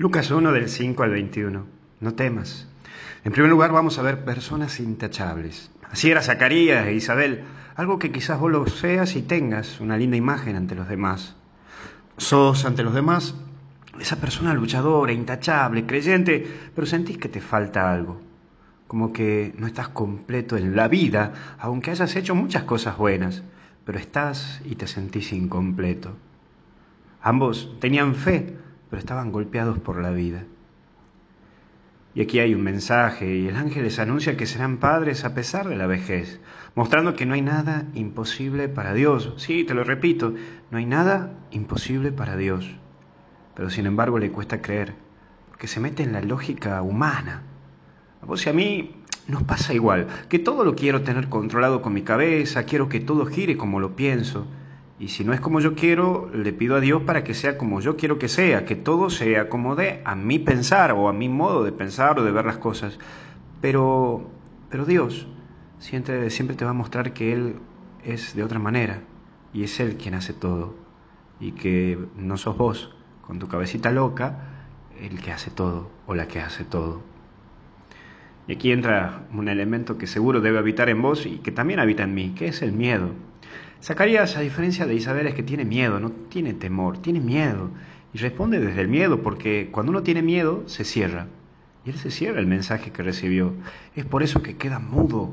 Lucas 1 del 5 al 21. No temas. En primer lugar vamos a ver personas intachables. Así era Zacarías e Isabel, algo que quizás vos lo seas y tengas una linda imagen ante los demás. Sos ante los demás esa persona luchadora, intachable, creyente, pero sentís que te falta algo. Como que no estás completo en la vida, aunque hayas hecho muchas cosas buenas, pero estás y te sentís incompleto. Ambos tenían fe, pero estaban golpeados por la vida. Y aquí hay un mensaje, y el ángel les anuncia que serán padres a pesar de la vejez, mostrando que no hay nada imposible para Dios. Sí, te lo repito, no hay nada imposible para Dios. Pero sin embargo le cuesta creer, porque se mete en la lógica humana. A vos y a mí nos pasa igual, que todo lo quiero tener controlado con mi cabeza, quiero que todo gire como lo pienso, y si no es como yo quiero, le pido a Dios para que sea como yo quiero que sea, que todo se acomode a mi pensar o a mi modo de pensar o de ver las cosas. Pero, pero Dios siempre, siempre te va a mostrar que Él es de otra manera y es Él quien hace todo y que no sos vos con tu cabecita loca el que hace todo o la que hace todo. Y aquí entra un elemento que seguro debe habitar en vos y que también habita en mí, que es el miedo. Zacarías, a diferencia de Isabel, es que tiene miedo, no tiene temor, tiene miedo. Y responde desde el miedo, porque cuando uno tiene miedo, se cierra. Y él se cierra el mensaje que recibió. Es por eso que queda mudo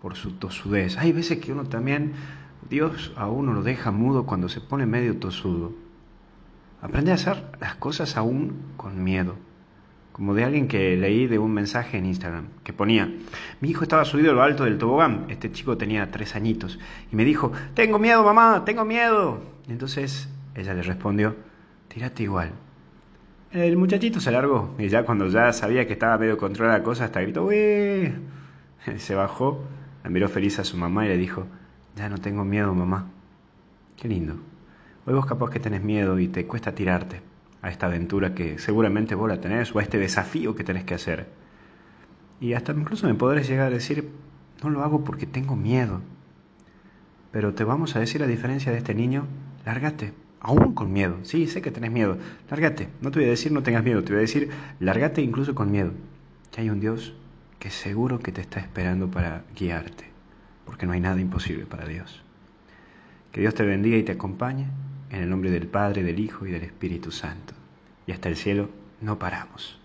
por su tosudez. Hay veces que uno también, Dios a uno lo deja mudo cuando se pone medio tosudo. Aprende a hacer las cosas aún con miedo como de alguien que leí de un mensaje en Instagram, que ponía, mi hijo estaba subido a lo alto del tobogán, este chico tenía tres añitos, y me dijo, tengo miedo mamá, tengo miedo. Y entonces ella le respondió, tírate igual. El muchachito se largó, y ya cuando ya sabía que estaba medio controlada la cosa, hasta gritó, ¡Uy! Se bajó, la miró feliz a su mamá y le dijo, ya no tengo miedo mamá. Qué lindo. Hoy vos capaz que tenés miedo y te cuesta tirarte a esta aventura que seguramente vos la tenés o a este desafío que tenés que hacer. Y hasta incluso me podrás llegar a decir, no lo hago porque tengo miedo. Pero te vamos a decir a diferencia de este niño, lárgate, aún con miedo. Sí, sé que tenés miedo, lárgate. No te voy a decir no tengas miedo, te voy a decir, lárgate incluso con miedo. Que hay un Dios que seguro que te está esperando para guiarte, porque no hay nada imposible para Dios. Que Dios te bendiga y te acompañe en el nombre del Padre, del Hijo y del Espíritu Santo. Y hasta el cielo no paramos.